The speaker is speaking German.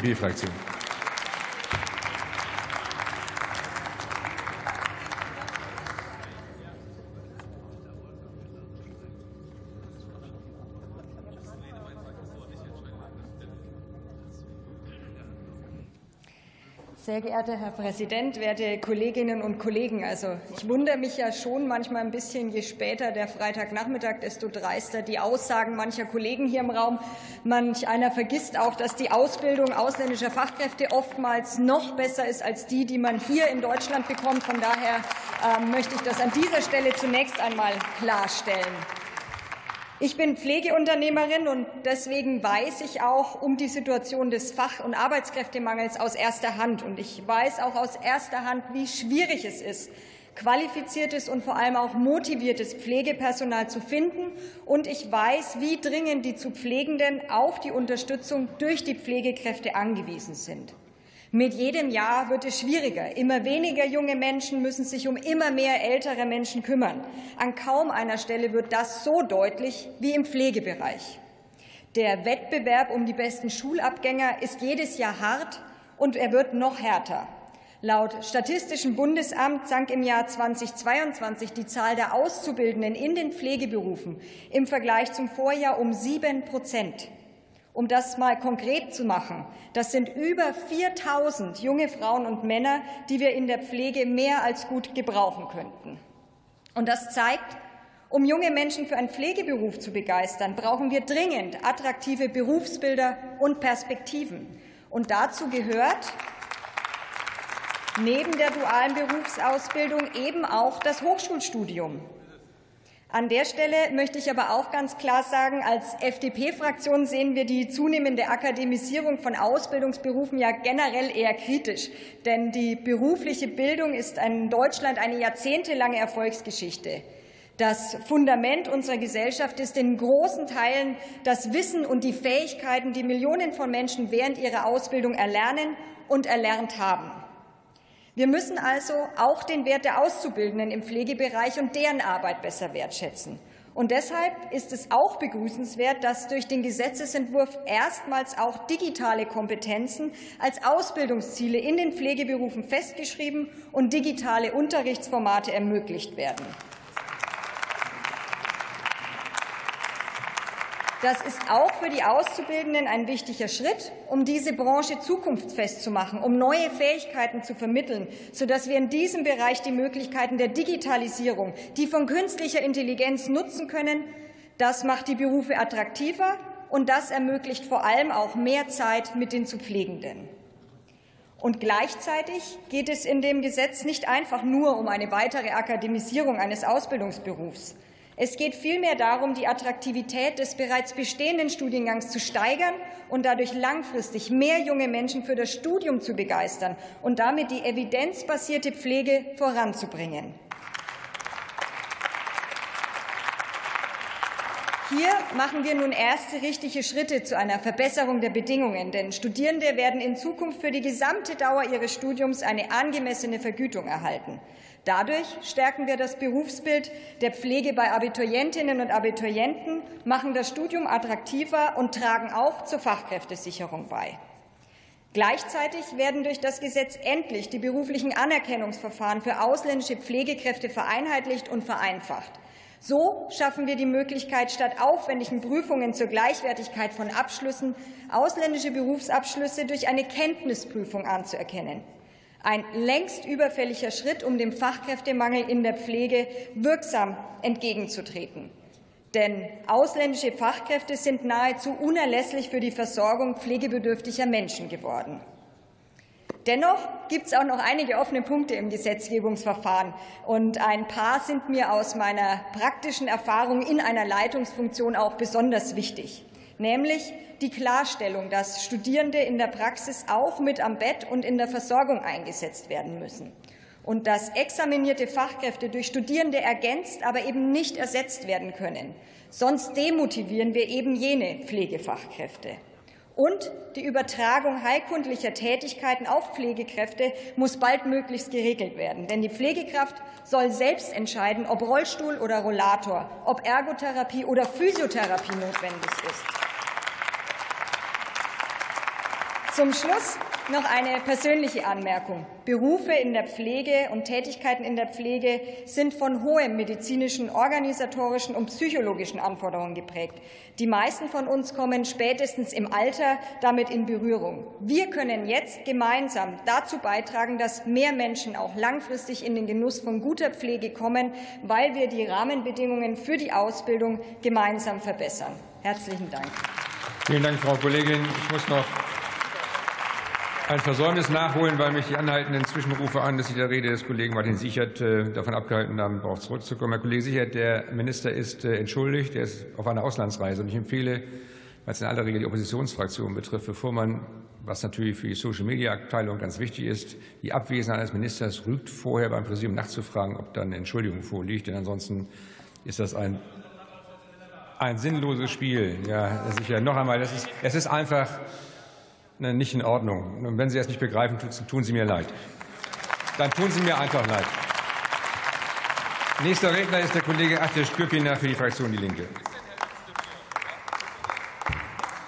B-Fraktion. Sehr geehrter Herr Präsident, werte Kolleginnen und Kollegen! Also ich wundere mich ja schon manchmal ein bisschen, je später der Freitagnachmittag, desto dreister die Aussagen mancher Kollegen hier im Raum. Manch einer vergisst auch, dass die Ausbildung ausländischer Fachkräfte oftmals noch besser ist als die, die man hier in Deutschland bekommt. Von daher ähm, möchte ich das an dieser Stelle zunächst einmal klarstellen. Ich bin Pflegeunternehmerin und deswegen weiß ich auch um die Situation des Fach- und Arbeitskräftemangels aus erster Hand. Und ich weiß auch aus erster Hand, wie schwierig es ist, qualifiziertes und vor allem auch motiviertes Pflegepersonal zu finden. Und ich weiß, wie dringend die zu Pflegenden auf die Unterstützung durch die Pflegekräfte angewiesen sind. Mit jedem Jahr wird es schwieriger. Immer weniger junge Menschen müssen sich um immer mehr ältere Menschen kümmern. An kaum einer Stelle wird das so deutlich wie im Pflegebereich. Der Wettbewerb um die besten Schulabgänger ist jedes Jahr hart und er wird noch härter. Laut Statistischem Bundesamt sank im Jahr 2022 die Zahl der Auszubildenden in den Pflegeberufen im Vergleich zum Vorjahr um sieben Prozent. Um das mal konkret zu machen, das sind über 4000 junge Frauen und Männer, die wir in der Pflege mehr als gut gebrauchen könnten. Und das zeigt, um junge Menschen für einen Pflegeberuf zu begeistern, brauchen wir dringend attraktive Berufsbilder und Perspektiven. Und dazu gehört neben der dualen Berufsausbildung eben auch das Hochschulstudium. An der Stelle möchte ich aber auch ganz klar sagen, als FDP-Fraktion sehen wir die zunehmende Akademisierung von Ausbildungsberufen ja generell eher kritisch. Denn die berufliche Bildung ist in Deutschland eine jahrzehntelange Erfolgsgeschichte. Das Fundament unserer Gesellschaft ist in großen Teilen das Wissen und die Fähigkeiten, die Millionen von Menschen während ihrer Ausbildung erlernen und erlernt haben. Wir müssen also auch den Wert der Auszubildenden im Pflegebereich und deren Arbeit besser wertschätzen. Und deshalb ist es auch begrüßenswert, dass durch den Gesetzesentwurf erstmals auch digitale Kompetenzen als Ausbildungsziele in den Pflegeberufen festgeschrieben und digitale Unterrichtsformate ermöglicht werden. Das ist auch für die Auszubildenden ein wichtiger Schritt, um diese Branche zukunftsfest zu machen, um neue Fähigkeiten zu vermitteln, sodass wir in diesem Bereich die Möglichkeiten der Digitalisierung, die von künstlicher Intelligenz nutzen können. Das macht die Berufe attraktiver und das ermöglicht vor allem auch mehr Zeit mit den zu Pflegenden. Und gleichzeitig geht es in dem Gesetz nicht einfach nur um eine weitere Akademisierung eines Ausbildungsberufs. Es geht vielmehr darum, die Attraktivität des bereits bestehenden Studiengangs zu steigern und dadurch langfristig mehr junge Menschen für das Studium zu begeistern und damit die evidenzbasierte Pflege voranzubringen. Hier machen wir nun erste richtige Schritte zu einer Verbesserung der Bedingungen, denn Studierende werden in Zukunft für die gesamte Dauer ihres Studiums eine angemessene Vergütung erhalten. Dadurch stärken wir das Berufsbild der Pflege bei Abiturientinnen und Abiturienten, machen das Studium attraktiver und tragen auch zur Fachkräftesicherung bei. Gleichzeitig werden durch das Gesetz endlich die beruflichen Anerkennungsverfahren für ausländische Pflegekräfte vereinheitlicht und vereinfacht. So schaffen wir die Möglichkeit, statt aufwendigen Prüfungen zur Gleichwertigkeit von Abschlüssen ausländische Berufsabschlüsse durch eine Kenntnisprüfung anzuerkennen. Ein längst überfälliger Schritt, um dem Fachkräftemangel in der Pflege wirksam entgegenzutreten. Denn ausländische Fachkräfte sind nahezu unerlässlich für die Versorgung pflegebedürftiger Menschen geworden. Dennoch gibt es auch noch einige offene Punkte im Gesetzgebungsverfahren. Und ein paar sind mir aus meiner praktischen Erfahrung in einer Leitungsfunktion auch besonders wichtig nämlich die Klarstellung, dass Studierende in der Praxis auch mit am Bett und in der Versorgung eingesetzt werden müssen und dass examinierte Fachkräfte durch Studierende ergänzt, aber eben nicht ersetzt werden können. Sonst demotivieren wir eben jene Pflegefachkräfte. Und die Übertragung heilkundlicher Tätigkeiten auf Pflegekräfte muss baldmöglichst geregelt werden. Denn die Pflegekraft soll selbst entscheiden, ob Rollstuhl oder Rollator, ob Ergotherapie oder Physiotherapie notwendig ist. Zum Schluss noch eine persönliche Anmerkung. Berufe in der Pflege und Tätigkeiten in der Pflege sind von hohen medizinischen, organisatorischen und psychologischen Anforderungen geprägt. Die meisten von uns kommen spätestens im Alter damit in Berührung. Wir können jetzt gemeinsam dazu beitragen, dass mehr Menschen auch langfristig in den Genuss von guter Pflege kommen, weil wir die Rahmenbedingungen für die Ausbildung gemeinsam verbessern. Herzlichen Dank. Vielen Dank, Frau Kollegin. Ich muss noch ein Versäumnis nachholen, weil mich die anhaltenden Zwischenrufe anlässlich der Rede des Kollegen Martin Sichert äh, davon abgehalten haben, darauf zurückzukommen. Herr Kollege Sichert, der Minister ist äh, entschuldigt, er ist auf einer Auslandsreise. Und ich empfehle, was in aller Regel die Oppositionsfraktion betrifft, bevor man, was natürlich für die Social-Media-Abteilung ganz wichtig ist, die Abwesenheit eines Ministers rügt, vorher beim Präsidium nachzufragen, ob dann eine Entschuldigung vorliegt. Denn ansonsten ist das ein, ein sinnloses Spiel. Ja, sicher. Noch einmal, das ist, es ist einfach nicht in Ordnung. Und wenn Sie es nicht begreifen, tun Sie mir leid. Dann tun Sie mir einfach leid. Nächster Redner ist der Kollege Atte Stürpiner für die Fraktion Die Linke.